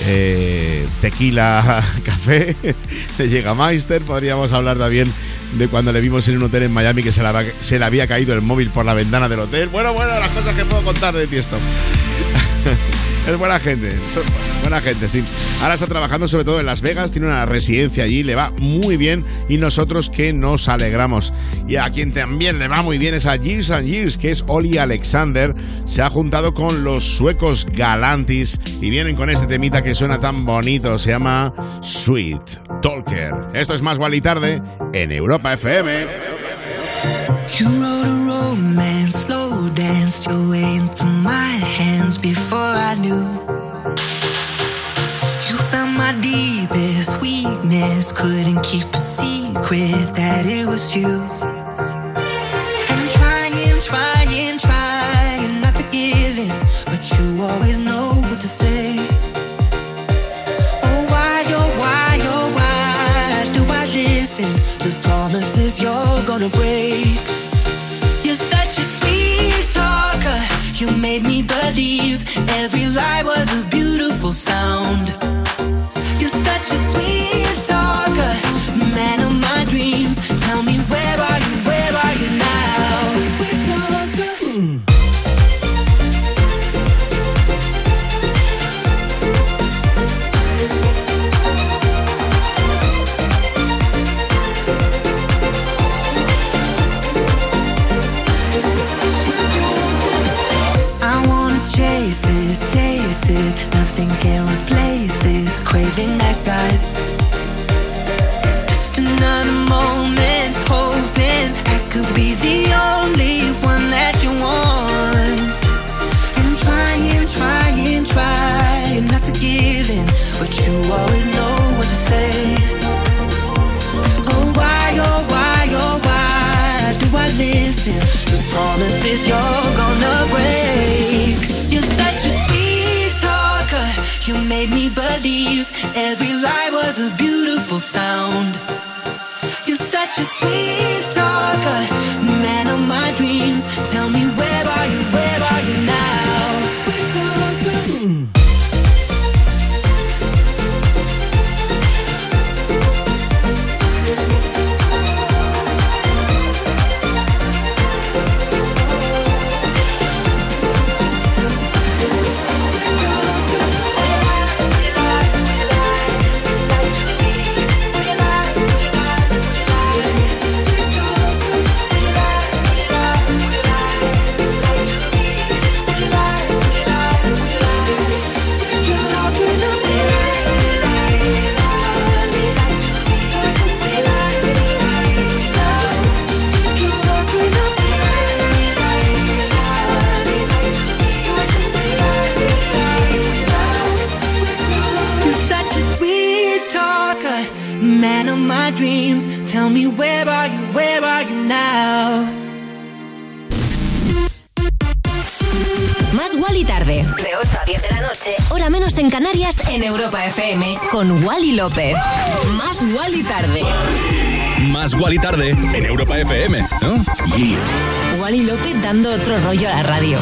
[SPEAKER 4] Eh, tequila (laughs) café (laughs) de Jägermeister podríamos hablar también de cuando le vimos en un hotel en Miami que se había- se le había caído el móvil por la ventana del hotel. Bueno bueno las cosas que puedo contar de Tiesto (laughs) es buena gente, buena gente, sí. Ahora está trabajando sobre todo en Las Vegas, tiene una residencia allí, le va muy bien y nosotros que nos alegramos. Y a quien también le va muy bien es a Years and Years, que es Oli Alexander. Se ha juntado con los suecos Galantis y vienen con este temita que suena tan bonito, se llama Sweet Talker. Esto es más Wally Tarde en Europa FM.
[SPEAKER 19] You wrote a romance, slow dance your way into my hands before I knew. You found my deepest weakness, couldn't keep a secret that it was you. And I'm trying, trying, trying not to give in, but you always know what to say. Oh, why, oh, why, oh, why do I listen to promises you're gonna break? You made me believe every lie was a beautiful sound. You're such a sweet talker, man of my dreams. Tell me where are you? Listen to promises you're gonna break? You're such a sweet talker. You made me believe every lie was a beautiful sound. You're such a sweet talker, man of my dreams. Tell me where are you? Where are you
[SPEAKER 9] López. Más igual y tarde.
[SPEAKER 1] Más igual y tarde en Europa FM, ¿no? Yeah.
[SPEAKER 9] Wally López dando otro rollo a la radio.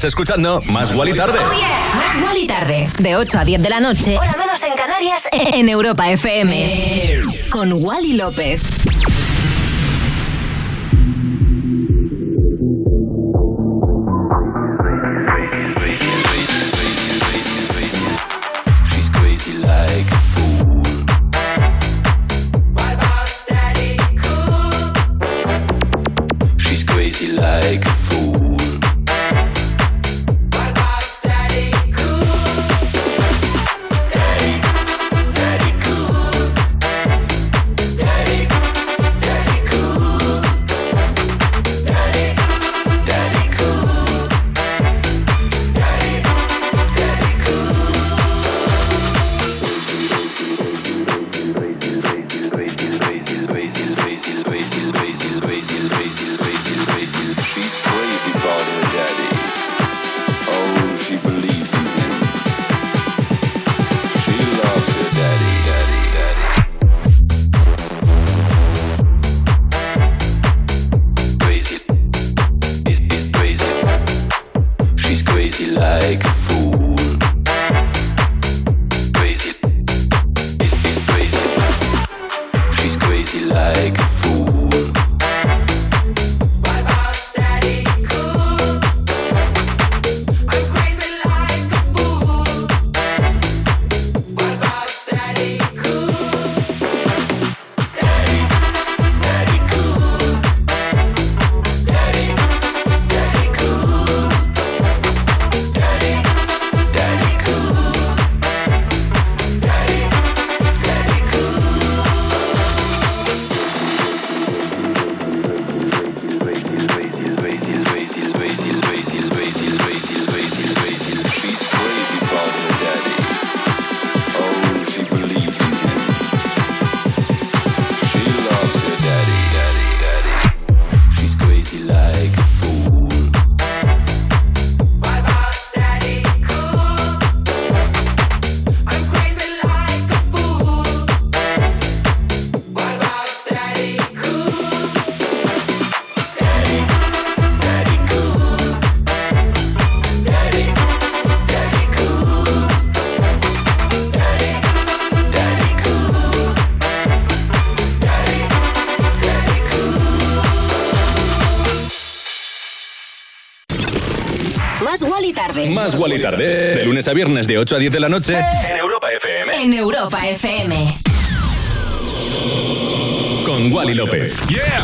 [SPEAKER 2] Estás escuchando Más Gual y Tarde. Oh yeah.
[SPEAKER 1] Más
[SPEAKER 9] Gual y Tarde. De 8 a 10 de la noche. Hora menos en Canarias. (laughs) En Europa FM. Eh. Con Wally López.
[SPEAKER 2] Wally tarde.
[SPEAKER 1] De lunes a viernes de 8 a 10 de la noche. En Europa FM.
[SPEAKER 2] En Europa FM.
[SPEAKER 1] Con Wally López. Yeah.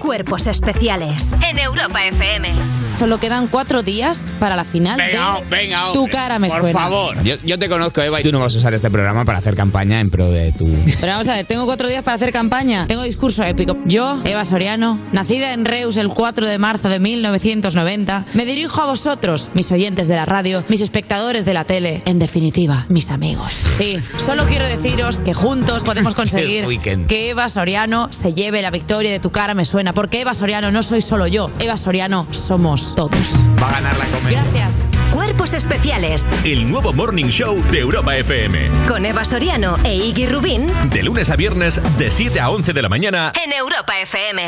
[SPEAKER 2] Cuerpos especiales. En Europa FM.
[SPEAKER 26] Solo quedan cuatro días para la final
[SPEAKER 28] Venga,
[SPEAKER 26] de
[SPEAKER 28] venga,
[SPEAKER 26] Tu cara me
[SPEAKER 28] por
[SPEAKER 26] suena.
[SPEAKER 28] favor. Yo, yo te conozco, Eva, y tú no vas a usar este programa para hacer campaña en pro de tu...
[SPEAKER 26] Pero vamos a ver, tengo cuatro días para hacer campaña. Tengo discurso épico. Yo, Eva Soriano, nacida en Reus el 4 de marzo de 1990, me dirijo a vosotros, mis oyentes de la radio, mis espectadores de la tele, en definitiva, mis amigos. Sí, solo quiero deciros que juntos podemos (laughs) conseguir que Eva Soriano se lleve la victoria de Tu cara me suena, porque Eva Soriano no soy solo yo, Eva Soriano somos todos.
[SPEAKER 28] Va a ganar la comedia.
[SPEAKER 26] Gracias.
[SPEAKER 2] Cuerpos especiales.
[SPEAKER 1] El nuevo Morning Show de Europa FM.
[SPEAKER 2] Con Eva Soriano e Iggy Rubín.
[SPEAKER 1] De lunes a viernes, de 7 a 11 de la mañana.
[SPEAKER 2] En Europa FM.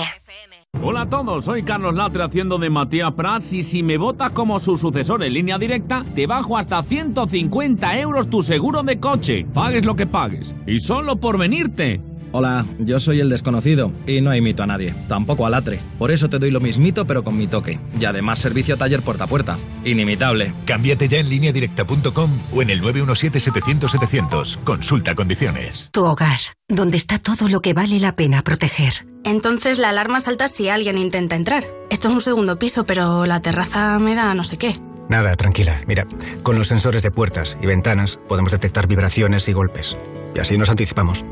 [SPEAKER 29] Hola a todos, soy Carlos Latre haciendo de Matías Prats y si me votas como su sucesor en línea directa, te bajo hasta 150 euros tu seguro de coche. Pagues lo que pagues. Y solo por venirte.
[SPEAKER 30] Hola, yo soy el desconocido y no imito a nadie, tampoco a Latre. Por eso te doy lo mismito pero con mi toque. Y además servicio taller puerta a puerta. Inimitable.
[SPEAKER 11] Cámbiate ya en lineadirecta.com o en el 917-700-700. Consulta condiciones.
[SPEAKER 31] Tu hogar, donde está todo lo que vale la pena proteger.
[SPEAKER 12] Entonces la alarma salta si alguien intenta entrar. Esto es un segundo piso, pero la terraza me da no sé qué.
[SPEAKER 32] Nada, tranquila. Mira, con los sensores de puertas y ventanas podemos detectar vibraciones y golpes. Y así nos anticipamos.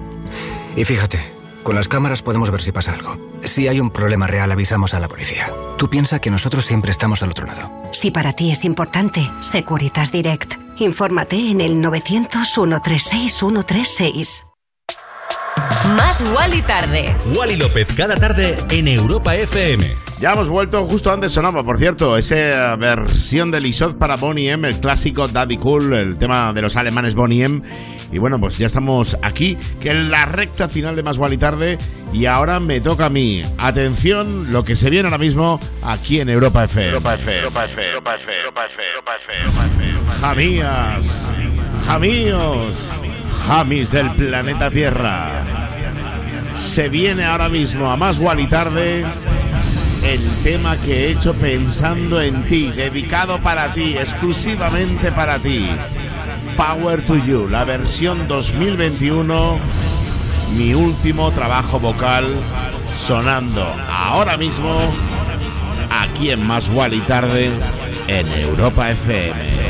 [SPEAKER 32] Y fíjate, con las cámaras podemos ver si pasa algo. Si hay un problema real, avisamos a la policía. Tú piensa que nosotros siempre estamos al otro lado.
[SPEAKER 31] Si para ti es importante, Securitas Direct. Infórmate en el 900-136-136.
[SPEAKER 2] Más Wally tarde.
[SPEAKER 1] Wally López cada tarde en Europa FM.
[SPEAKER 4] Ya hemos vuelto, justo antes sonaba, por cierto, esa versión de Lisot para Bonnie M, el clásico Daddy Cool, el tema de los alemanes Bonnie M. Y bueno, pues ya estamos aquí, que en la recta final de Más y Tarde. Y ahora me toca a mí. Atención, lo que se viene ahora mismo aquí en Europa FM. Europa FM, Europa FM, Europa FM, Europa FM, Europa FM, Europa FM. Jamías, jamíos, jamis del planeta Tierra. Se viene ahora mismo a Más y Tarde el tema que he hecho pensando en ti, dedicado para ti, exclusivamente para ti. Power to You, la versión 2021, mi último trabajo vocal sonando ahora mismo aquí en Más y Tarde en Europa FM.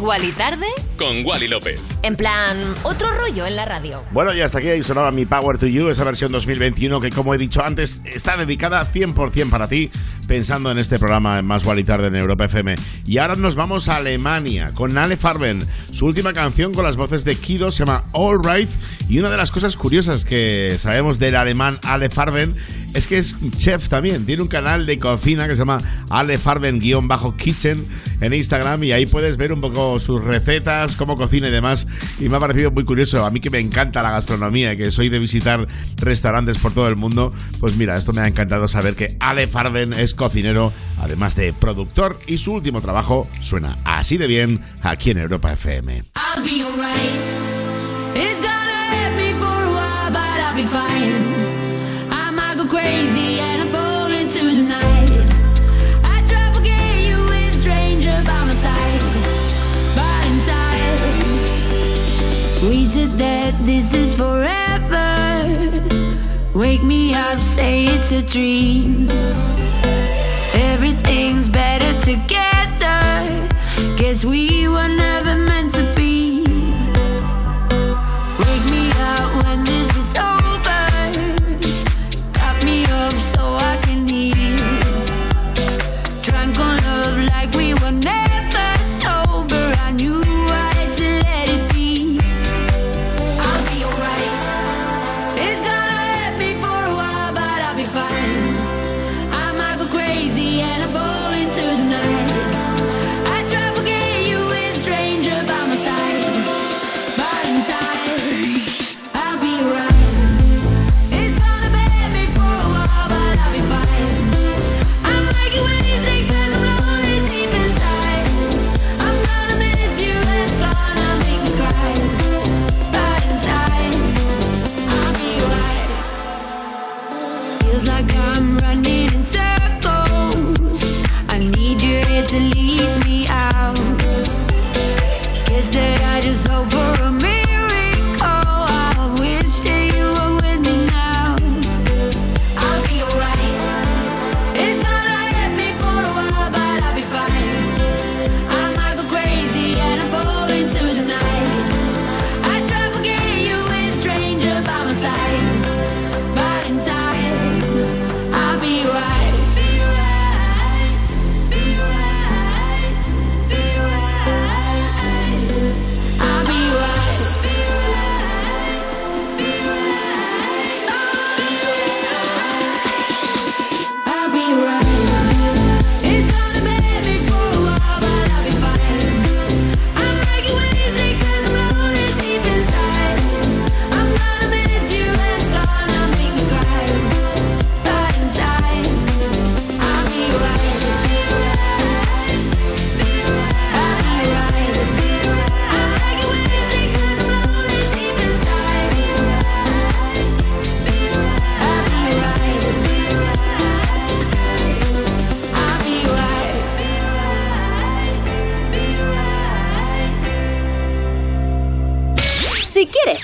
[SPEAKER 2] Wally tarde.
[SPEAKER 1] Con Wally López.
[SPEAKER 2] En plan, otro rollo en la radio.
[SPEAKER 4] Bueno, y hasta aquí ahí sonaba mi Power to You, esa versión 2021 que, como he dicho antes, está dedicada 100% para ti, pensando en este programa en Más Wally Tarde en Europa FM. Y ahora nos vamos a Alemania con Ale Farben. Su última canción con las voces de Kido se llama All Right. Y una de las cosas curiosas que sabemos del alemán Ale Farben es que es chef también. Tiene un canal de cocina que se llama Ale Farben-Kitchen en Instagram y ahí puedes ver un poco sus recetas, cómo cocina y demás. Y me ha parecido muy curioso. A mí que me encanta la gastronomía y que soy de visitar restaurantes por todo el mundo, pues mira, esto me ha encantado saber que Ale Farben es cocinero, además de productor, y su último trabajo suena así de bien aquí en Europa FM.
[SPEAKER 9] I'll be alright. It's gonna me for a while, but I'll be fine. Everything's better together. Guess we were never meant to be.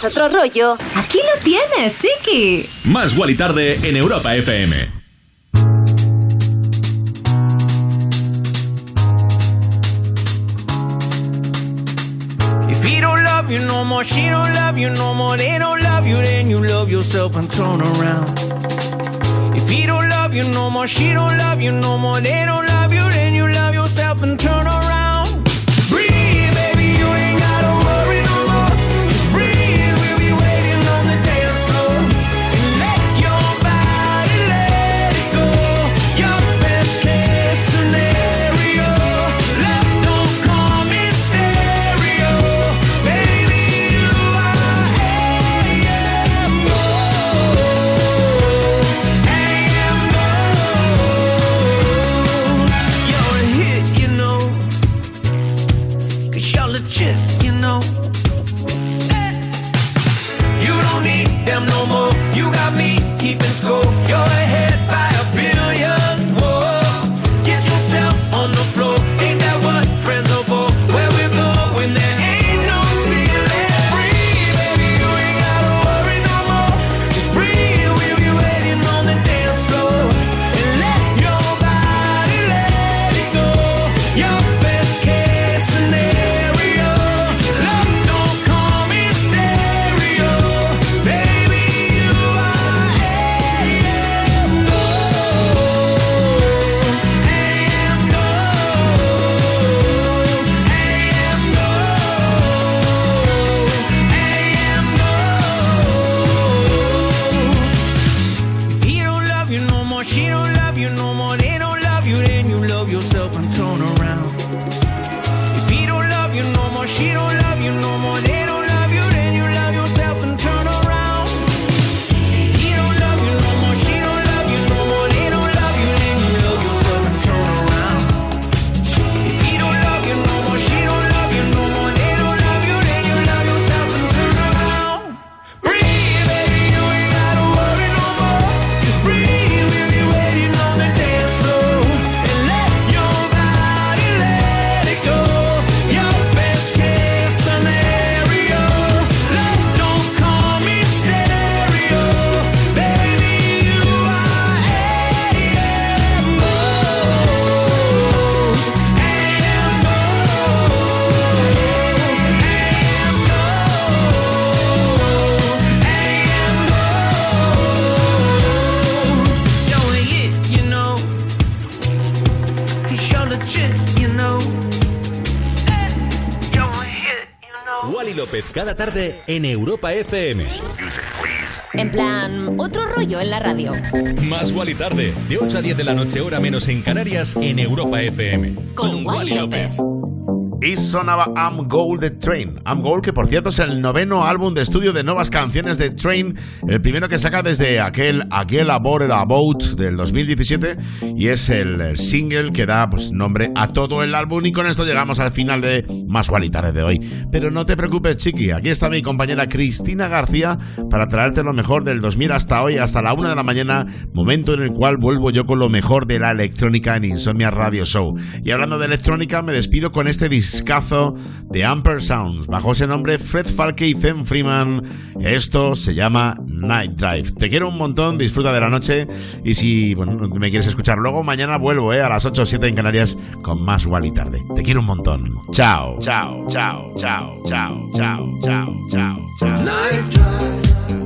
[SPEAKER 2] Otro rollo, aquí lo tienes, chiqui.
[SPEAKER 1] Más Wally tarde en Europa FM.
[SPEAKER 19] If he don't love you no more, she don't love you no more, they don't love you, then you love yourself and turn around. If he don't love you no more, she don't love you no more, they don't love you, then you love yourself and turn around.
[SPEAKER 1] En Europa FM.
[SPEAKER 2] En plan, otro rollo en la radio.
[SPEAKER 1] Más Wally tarde, de 8 a 10 de la noche, hora menos en Canarias, en Europa FM.
[SPEAKER 2] Con Wally López.
[SPEAKER 4] Y sonaba I'm Gold de Train. I'm Gold, que por cierto es el noveno álbum de estudio de nuevas canciones de Train, el primero que saca desde aquel Aquel Aboard About del 2017 y es el single que da pues, nombre a todo el álbum y con esto llegamos al final de Más y Tarde de hoy. Pero no te preocupes, chiqui, aquí está mi compañera Cristina García para traerte lo mejor del 2000 hasta hoy, hasta la una de la mañana, momento en el cual vuelvo yo con lo mejor de la electrónica en Insomnia Radio Show. Y hablando de electrónica, me despido con este discazo de Amper Sounds. Bajo ese nombre, Fred Falke y Zen Freeman. Esto se llama Night Drive. Te quiero un montón, disfruta de la noche. Y si me quieres escuchar luego, mañana vuelvo eh, a las 8 o 7 en Canarias con más Wally Tarde. Te quiero un montón. Chao, chao, chao, chao, chao, chao, chao, chao. chao.
[SPEAKER 33] Night Drive.